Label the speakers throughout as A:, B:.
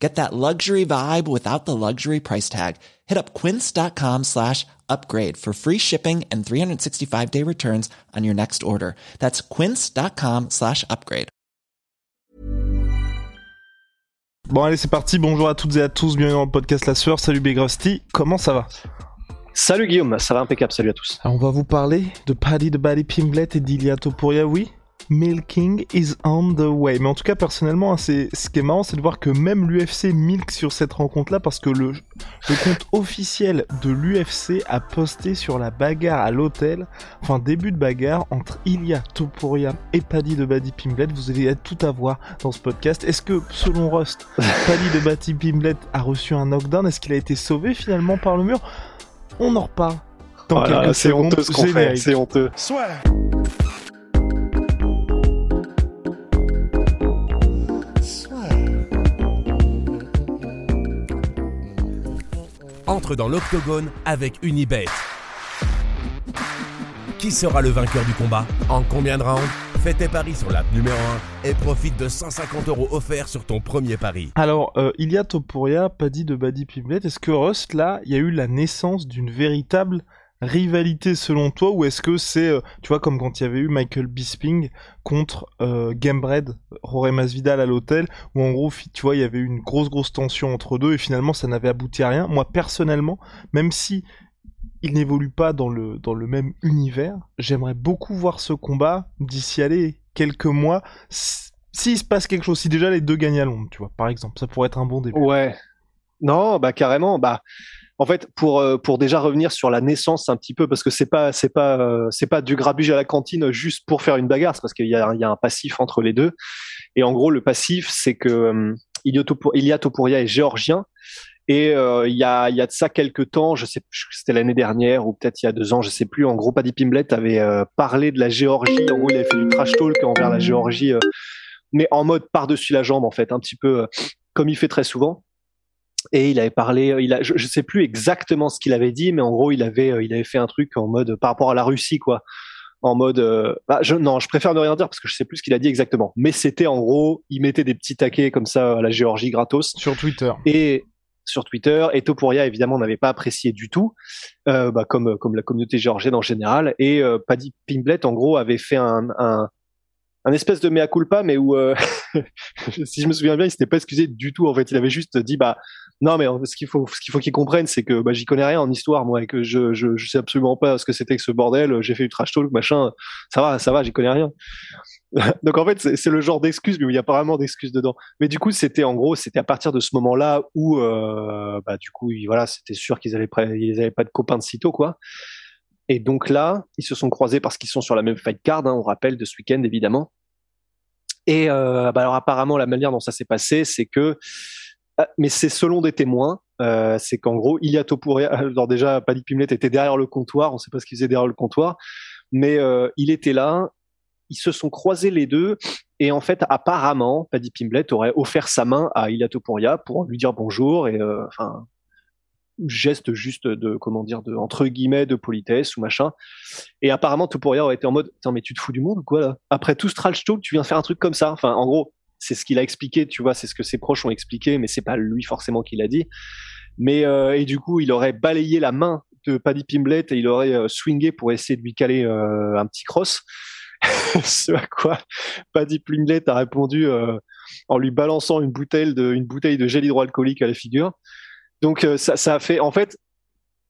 A: Get that luxury vibe without the luxury price tag. Hit up quince.com slash upgrade for free shipping and 365 day returns on your next order. That's quince.com slash upgrade.
B: Bon allez c'est parti, bonjour à toutes et à tous, bienvenue dans le podcast La Sueur, salut Big Rusty, comment ça va?
C: Salut Guillaume, ça va impeccable, salut à tous.
B: Alors on va vous parler de Paddy de Bally Pimblet et d'Ilia Topuria, oui? Milking is on the way. Mais en tout cas, personnellement, hein, c'est ce qui est marrant, c'est de voir que même l'UFC milk sur cette rencontre-là, parce que le, le compte officiel de l'UFC a posté sur la bagarre à l'hôtel, enfin début de bagarre entre Ilya Topuria et Paddy de Buddy Pimblet. Vous allez tout avoir dans ce podcast. Est-ce que, selon Rust, Paddy de Buddy Pimblet a reçu un knockdown? Est-ce qu'il a été sauvé finalement par le mur? On en reparle.
C: Dans quelques c'est honteux ce qu'on fait, c'est honteux.
B: Soit.
D: Dans l'octogone avec Unibet. Qui sera le vainqueur du combat En combien de rounds Fais tes paris sur l'app numéro 1 et profite de 150 euros offerts sur ton premier pari.
B: Alors, il y a Topuria, Paddy de Buddy Piblet. Est-ce que Rust, là, il y a eu la naissance d'une véritable rivalité selon toi ou est-ce que c'est, euh, tu vois, comme quand il y avait eu Michael Bisping contre euh, Gamebred, Jorge Masvidal à l'hôtel, où en gros, tu vois, il y avait eu une grosse grosse tension entre deux et finalement ça n'avait abouti à rien. Moi personnellement, même si il n'évolue pas dans le, dans le même univers, j'aimerais beaucoup voir ce combat d'ici aller quelques mois. S'il se passe quelque chose, si déjà les deux gagnent à Londres, tu vois, par exemple, ça pourrait être un bon début.
C: Ouais. Non, bah carrément, bah en fait, pour euh, pour déjà revenir sur la naissance un petit peu, parce que c'est pas c'est pas euh, c'est pas du grabuge à la cantine juste pour faire une bagarre, c'est parce qu'il y a il y a un passif entre les deux. Et en gros, le passif, c'est que euh, Ilia Topuria est géorgien. Et il y a il y a de ça quelques temps, je sais c'était l'année dernière ou peut-être il y a deux ans, je sais plus. En gros, Paddy Pimblet avait parlé de la Géorgie. En gros, il avait fait du trash talk envers la Géorgie, mais en mode par dessus la jambe en fait, un petit peu comme il fait très souvent et il avait parlé, il a, je, je sais plus exactement ce qu'il avait dit, mais en gros, il avait, euh, il avait fait un truc en mode par rapport à la Russie, quoi, en mode, euh, bah, je, non, je préfère ne rien dire parce que je sais plus ce qu'il a dit exactement. Mais c'était en gros, il mettait des petits taquets comme ça à la Géorgie gratos
B: sur Twitter.
C: Et sur Twitter, et Topuria évidemment n'avait pas apprécié du tout, euh, bah, comme comme la communauté géorgienne en général. Et euh, Paddy Pimblet en gros avait fait un, un un espèce de mea culpa, mais où, euh, si je me souviens bien, il s'était pas excusé du tout. En fait, il avait juste dit, bah, non, mais ce qu'il faut, ce qu'il faut qu'il comprenne, c'est que bah, j'y connais rien en histoire, moi, et que je, je, je sais absolument pas ce que c'était que ce bordel. J'ai fait du trash talk, machin. Ça va, ça va, j'y connais rien. Donc en fait, c'est le genre d'excuse, mais il y a pas vraiment d'excuses dedans. Mais du coup, c'était en gros, c'était à partir de ce moment-là où, euh, bah, du coup, voilà, c'était sûr qu'ils allaient, avaient pas de copains de sitôt, quoi. Et donc là, ils se sont croisés parce qu'ils sont sur la même fight card, hein, on rappelle, de ce week-end évidemment. Et euh, bah alors apparemment, la manière dont ça s'est passé, c'est que, mais c'est selon des témoins, euh, c'est qu'en gros, il y a Topuria, alors déjà, Paddy Pimlet était derrière le comptoir, on ne sait pas ce qu'il faisait derrière le comptoir, mais euh, il était là, ils se sont croisés les deux, et en fait, apparemment, Paddy Pimlet aurait offert sa main à Ilia Topuria pour lui dire bonjour, et euh, enfin, geste juste de comment dire de entre guillemets de politesse ou machin. Et apparemment Topuria aurait été en mode mais tu te fous du monde ou quoi là? Après tout ce tu viens faire un truc comme ça enfin en gros c'est ce qu'il a expliqué tu vois c'est ce que ses proches ont expliqué mais c'est pas lui forcément qui l'a dit. Mais euh, et du coup il aurait balayé la main de Paddy Pimblet et il aurait euh, swingé pour essayer de lui caler euh, un petit cross. Ce à quoi Paddy Pimblet a répondu en lui balançant une bouteille de une bouteille de gel hydroalcoolique à la figure. Donc euh, ça, ça a fait, en fait,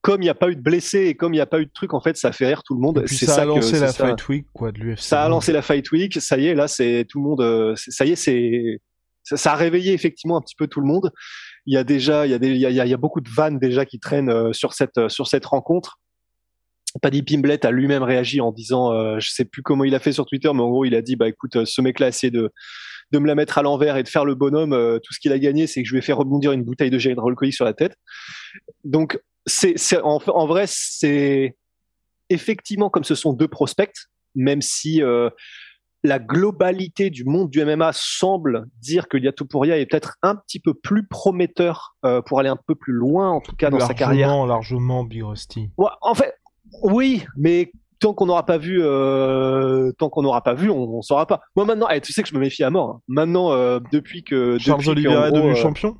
C: comme il n'y a pas eu de blessés et comme il n'y a pas eu de truc, en fait, ça fait rire tout le monde.
B: C'est ça, a lancé la Fight Week, quoi, de l'UFC.
C: Ça a lancé la Fight Week. Ça y est, là, c'est tout le monde. Euh, ça y est, c'est ça, a réveillé effectivement un petit peu tout le monde. Il y a déjà, il y a des, il y a, il y a beaucoup de vannes déjà qui traînent euh, sur cette sur cette rencontre. Paddy Pimblet a lui-même réagi en disant, euh, je sais plus comment il a fait sur Twitter, mais en gros il a dit, bah écoute, ce mec-là essayé de de me la mettre à l'envers et de faire le bonhomme, euh, tout ce qu'il a gagné, c'est que je lui ai fait rebondir une bouteille de gel hydroalcoolique sur la tête. Donc, c'est, en, en, vrai, c'est effectivement comme ce sont deux prospects, même si euh, la globalité du monde du MMA semble dire que Liatopouria est peut-être un petit peu plus prometteur euh, pour aller un peu plus loin, en tout cas dans sa carrière.
B: Largement, largement, Big Rusty.
C: Ouais, en fait, oui, mais tant qu'on n'aura pas vu, euh, tant qu'on n'aura pas vu, on, on saura pas. Moi maintenant, eh, tu sais que je me méfie à mort. hein. Maintenant, euh, depuis que
B: Charles
C: depuis
B: Oliveira est devenu champion?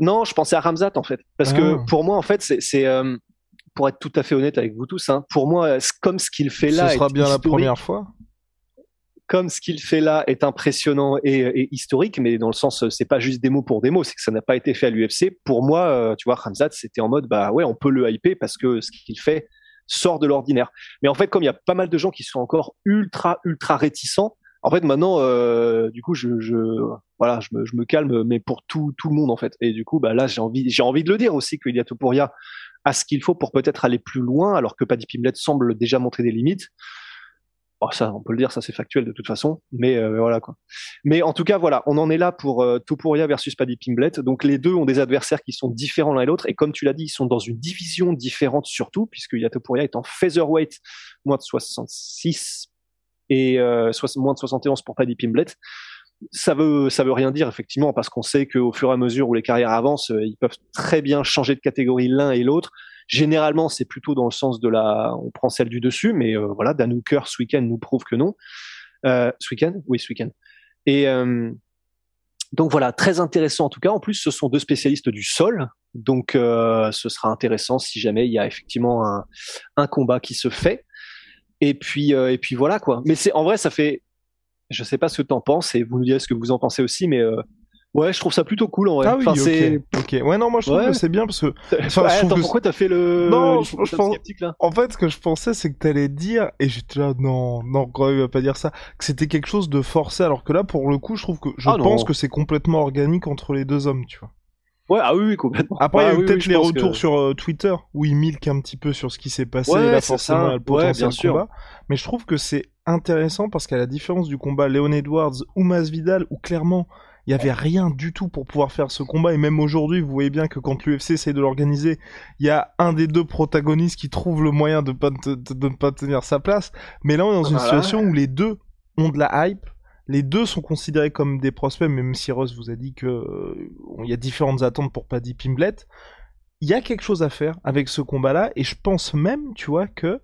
C: Non, je pensais à Ramzat en fait, parce
B: Ah.
C: que pour moi en fait, c'est, euh, pour être tout à fait honnête avec vous tous, hein, pour moi, c'est comme ce qu'il fait là,
B: Ce sera bien la première fois.
C: comme ce qu'il fait là est impressionnant et, et historique, mais dans le sens, euh, c'est pas juste des mots pour des mots, c'est que ça n'a pas été fait à l'UFC. Pour moi, euh, tu vois, Ramzat, c'était en mode, bah ouais, on peut le hyper parce que ce qu'il fait sort de l'ordinaire. Mais en fait, comme il y a pas mal de gens qui sont encore ultra, ultra réticents, en fait, maintenant, euh, du coup, je, voilà, je me, calme, mais pour tout, le monde, en fait. Et du coup, bah là, j'ai envie, de le dire aussi qu'il y a Topuria ce qu'il faut pour peut-être aller plus loin, alors que Paddy Pimblett semble déjà montrer des limites. Ça, on peut le dire, ça c'est factuel de toute façon, mais euh, voilà quoi. Mais en tout cas, voilà, on en est là pour euh, Topuria versus Paddy Pimblett. Donc les deux ont des adversaires qui sont différents l'un et l'autre, et comme tu l'as dit, ils sont dans une division différente surtout, puisque Yatopuria est en featherweight, moins de 66 et euh, moins de 71 pour Paddy Pimblett. Ça veut, ça veut rien dire effectivement, parce qu'on sait qu'au fur et à mesure où les carrières avancent, euh, ils peuvent très bien changer de catégorie l'un et l'autre. Généralement, c'est plutôt dans le sens de la, on prend celle du dessus, mais euh, voilà, Dan ce week-end nous prouve que non. Ce week-end, oui, ce week-end. Et donc voilà, très intéressant en tout cas. En plus, ce sont deux spécialistes du sol, donc ce sera intéressant si jamais il y a effectivement un combat qui se fait. Et puis euh, et puis voilà quoi. Mais c'est en vrai, ça fait, je sais pas ce que t'en penses et vous nous direz ce que vous en pensez aussi, mais euh, ouais, je trouve ça plutôt cool en vrai.
B: Ah oui,
C: Enfin,
B: ok. Ouais, non, moi je trouve
C: Ouais.
B: que c'est bien parce que Enfin,
C: Ouais,
B: je trouve
C: attends,
B: que
C: pourquoi t'as fait le
B: Non,
C: le
B: je- pense-
C: là?
B: En fait, ce que je pensais, c'est que t'allais dire, et j'étais là, non, non, il va pas dire ça, que c'était quelque chose de forcé, alors que là, pour le coup, je trouve que, je
C: Ah non.
B: pense que c'est complètement organique entre les deux hommes, tu vois.
C: Ouais, ah oui, oui, complètement.
B: Après, il y a eu
C: oui,
B: peut-être
C: oui,
B: les retours
C: que-
B: sur euh, Twitter, où ils milquent un petit peu sur ce qui s'est passé,
C: Ouais,
B: là, forcément, le
C: Ouais,
B: potentiel
C: bien sûr.
B: combat. Mais je trouve que c'est intéressant parce qu'à la différence du combat Léon Edwards ou Masvidal, où clairement, il y avait rien du tout pour pouvoir faire ce combat, et même aujourd'hui, vous voyez bien que quand l'UFC essaie de l'organiser, il y a un des deux protagonistes qui trouve le moyen de, pas te- de, de ne pas tenir sa place. Mais là, on est dans une situation où les deux ont de la hype, les deux sont considérés comme des prospects, même si Ross vous a dit que euh, il y a différentes attentes pour Paddy Pimblett. Il y a quelque chose à faire avec ce combat-là, et je pense même, tu vois, que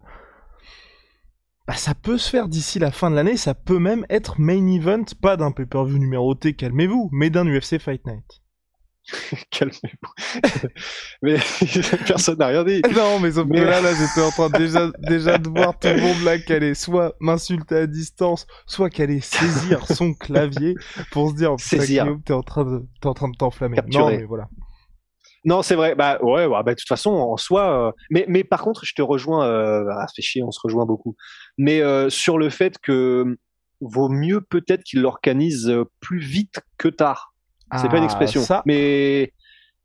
B: bah, ça peut se faire d'ici la fin de l'année, ça peut même être main event, pas d'un pay-per-view numéroté, calmez-vous, mais d'un UFC Fight Night.
C: Calmez-vous. mais personne n'a rien dit.
B: Non, mais sauf que
C: Mais-
B: là, là, j'étais en train déjà, déjà de voir tout le monde là qui allait soit m'insulter à distance, soit qui allait saisir son clavier pour se dire,
C: Saisir.
B: Guillaume, t'es en train de, t'enflammer. Non, mais voilà.
C: Non, c'est vrai. Bah ouais, ouais, bah, de toute façon, en soi. euh, Mais, mais par contre, je te rejoins. Euh... Ah, fait chier, on se rejoint beaucoup. Mais euh, sur le fait que vaut mieux peut-être qu'il l'organise euh, plus vite que tard. C'est pas une
B: Ah,
C: expression.
B: Ça,
C: Mais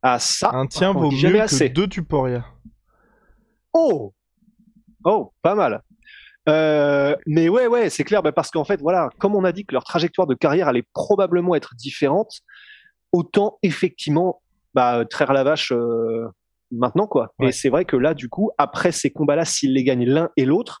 C: ah ça.
B: un tien vaut mieux que
C: assez.
B: deux Tuporia.
C: Oh Oh, pas mal. Euh, mais ouais, ouais, c'est clair, bah, parce qu'en fait, voilà, comme on a dit que leur trajectoire de carrière allait probablement être différente, autant effectivement, bah, traire la vache euh, maintenant, quoi.
B: Ouais.
C: Et c'est vrai que là, du coup, après ces combats-là, s'ils les gagnent l'un et l'autre,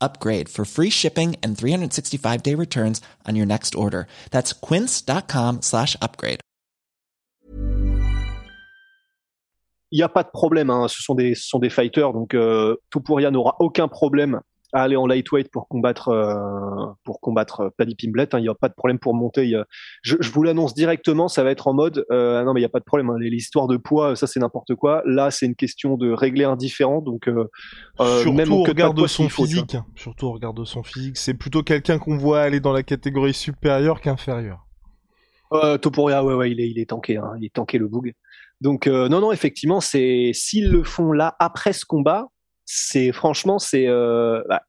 A: upgrade for free shipping and 365 day returns on your next order. That's quince.com slash upgrade.
C: il n'y a pas de problème. Hein. Ce sont des, ce sont des fighters, donc euh, n'aura aucun problème à aller en lightweight pour combattre, euh, pour combattre euh, Paddy Pimblett. hein. Il n'y a pas de problème pour monter. A- je, je vous l'annonce directement, ça va être en mode. euh, non, mais il n'y a pas de problème. hein. Histoires de poids, ça c'est n'importe quoi. Là, c'est une question de régler un différent. Donc, euh, euh,
B: Surtout
C: même au
B: au
C: cut
B: regard
C: pas
B: de
C: poids
B: son
C: faut,
B: physique. Surtout au regard de son physique. C'est plutôt quelqu'un qu'on voit aller dans la catégorie supérieure qu'inférieure.
C: Euh, Topuria, ouais, ouais, il est, il est tanké, hein, il est tanké le boug. Donc euh, non, non, effectivement, c'est s'ils le font là après ce combat, c'est franchement, c'est euh, bah,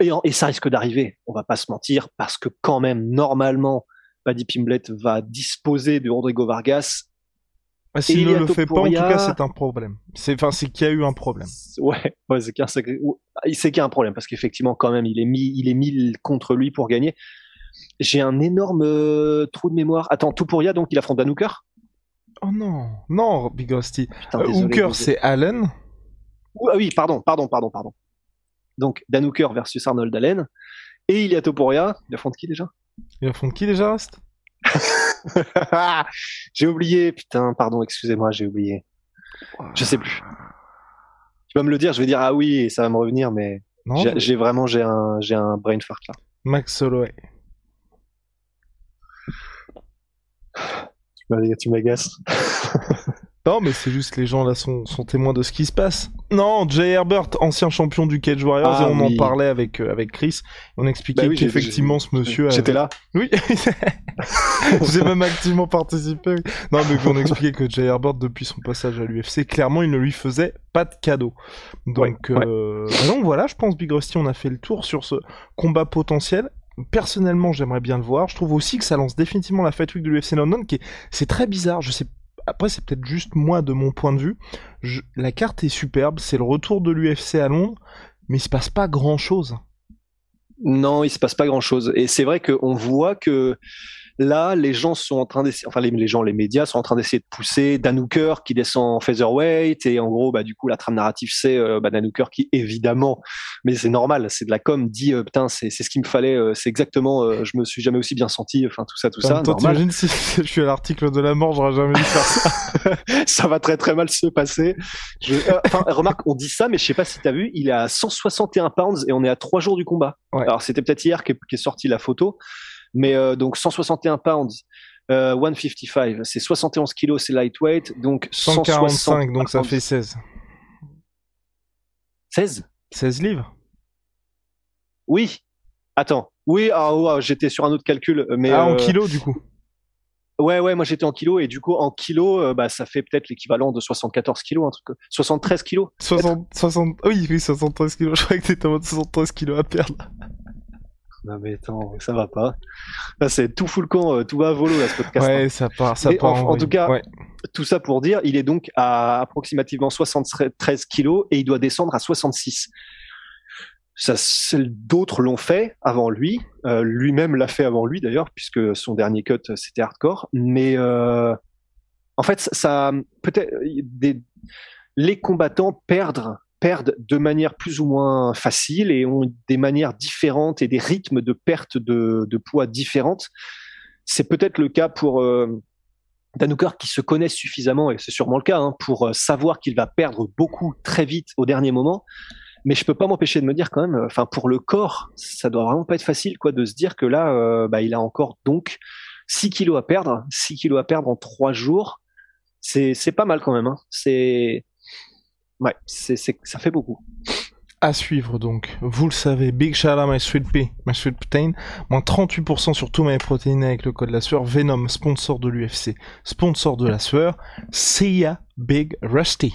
C: et, ça risque d'arriver, on va pas se mentir, parce que quand même, normalement, Paddy Pimblett va disposer de Rodrigo Vargas.
B: Ah, S'il ne le fait pas, en tout cas, c'est un problème. C'est, enfin, c'est qu'il y a eu un problème.
C: Ouais, ouais c'est qu'il y, a un problème parce qu'effectivement, quand même, il est mis, il est mis contre lui pour gagner. J'ai un énorme euh, trou de mémoire. Attends, Topuria, donc il affronte Dan Hooker
B: Oh non, non, Big Hooker, c'est Allen.
C: Ah oui, pardon, pardon, pardon, pardon. Donc Dan Hooker versus Arnold Allen. Et il y a Topuria. Il affronte qui déjà?
B: Il affronte qui déjà, Rust
C: J'ai oublié, putain, pardon, excusez-moi, j'ai oublié. Je sais plus. Tu vas me le dire, je vais dire ah oui, et ça va me revenir, mais j'ai vraiment j'ai un j'ai un brain fart là.
B: Max Holloway.
C: Tu m'agaces.
B: Non, mais c'est juste que les gens là sont, sont, témoins de ce qui se passe. Non, Jay Herbert, ancien champion du Cage Warriors, et ah on en parlait avec, euh, avec Chris. On expliquait bah qu'effectivement ce monsieur.
C: J'étais là
B: Oui, j'ai même activement participé. Non, mais on expliquait que Jay Herbert, depuis son passage à l'UFC, clairement il ne lui faisait pas de cadeau. Donc, euh, bah donc voilà, je pense Big Rusty, on a fait le tour sur ce combat potentiel personnellement j'aimerais bien le voir je trouve aussi que ça lance définitivement la Fight Week de l'UFC London qui est c'est très bizarre je sais après c'est peut-être juste moi de mon point de vue, la carte est superbe, c'est le retour de l'UFC à Londres, mais il se passe pas grand-chose.
C: Non, il se passe pas grand-chose. Et c'est vrai qu'on voit que Là, les gens sont en train d'essayer, enfin les, gens, les médias sont en train d'essayer de pousser Dan Hooker qui descend en featherweight et en gros, bah du coup, la trame narrative c'est euh, bah, Dan Hooker qui évidemment, mais c'est normal, c'est de la com, dit euh, putain c'est ce qu'il me fallait, euh, c'est exactement, euh, je me suis jamais aussi bien senti, enfin tout ça, tout ça.
B: T'imagines si je suis à l'article de la mort, j'aurais jamais dû faire ça.
C: ça va très très mal se passer. Je... Enfin, remarque, on dit ça, mais je sais pas si t'as vu, il est à 161 pounds et on est à trois jours du combat. Alors c'était peut-être hier qu'est est sorti la photo. Mais euh, donc 161 pounds, euh, 155, c'est 71 kilos, c'est lightweight, donc
B: 145, donc ça fait 16.
C: 16
B: 16 livres?
C: Oui. Attends. Oui, ah, oh, j'étais sur un autre calcul. Mais,
B: ah, en euh, kilos du coup?
C: Ouais, ouais, moi j'étais en kilos et du coup en kilos, euh, bah, ça fait peut-être l'équivalent de 74 kilos, un truc, 73 kilos.
B: 60, 60, oui, oui, 73 kilos. Je croyais que t'étais en mode 73 kilos à perdre.
C: Non mais attends, ça va pas. Là c'est tout full camp, euh, tout va à volo là ce podcast.
B: Ouais, hein. ça part, ça part.
C: En, tout cas, tout ça pour dire, il est donc à approximativement 73 kilos et il doit descendre à 66. Ça, d'autres l'ont fait avant lui. Euh, lui-même l'a fait avant lui d'ailleurs, puisque son dernier cut c'était hardcore. Mais euh, en fait, ça peut-être les combattants perdent perdent de manière plus ou moins facile et ont des manières différentes et des rythmes de perte de, poids différentes. C'est peut-être le cas pour euh, qui se connaît suffisamment, et c'est sûrement le cas, hein, pour euh, savoir qu'il va perdre beaucoup très vite au dernier moment. Mais je peux pas m'empêcher de me dire quand même, euh, enfin pour le corps, ça doit vraiment pas être facile quoi de se dire que là, euh, bah, il a encore donc 6 kilos à perdre, 6 kilos à perdre en 3 jours. C'est pas mal quand même. Hein. C'est Ouais, c'est, ça fait beaucoup.
B: À suivre donc, vous le savez, Big Shout My Sweet Pea, My Sweet Protein, moins 38% sur tous mes protéines avec le code la sueur, Venom, sponsor de l'UFC, sponsor de la sueur, see ya Big Rusty.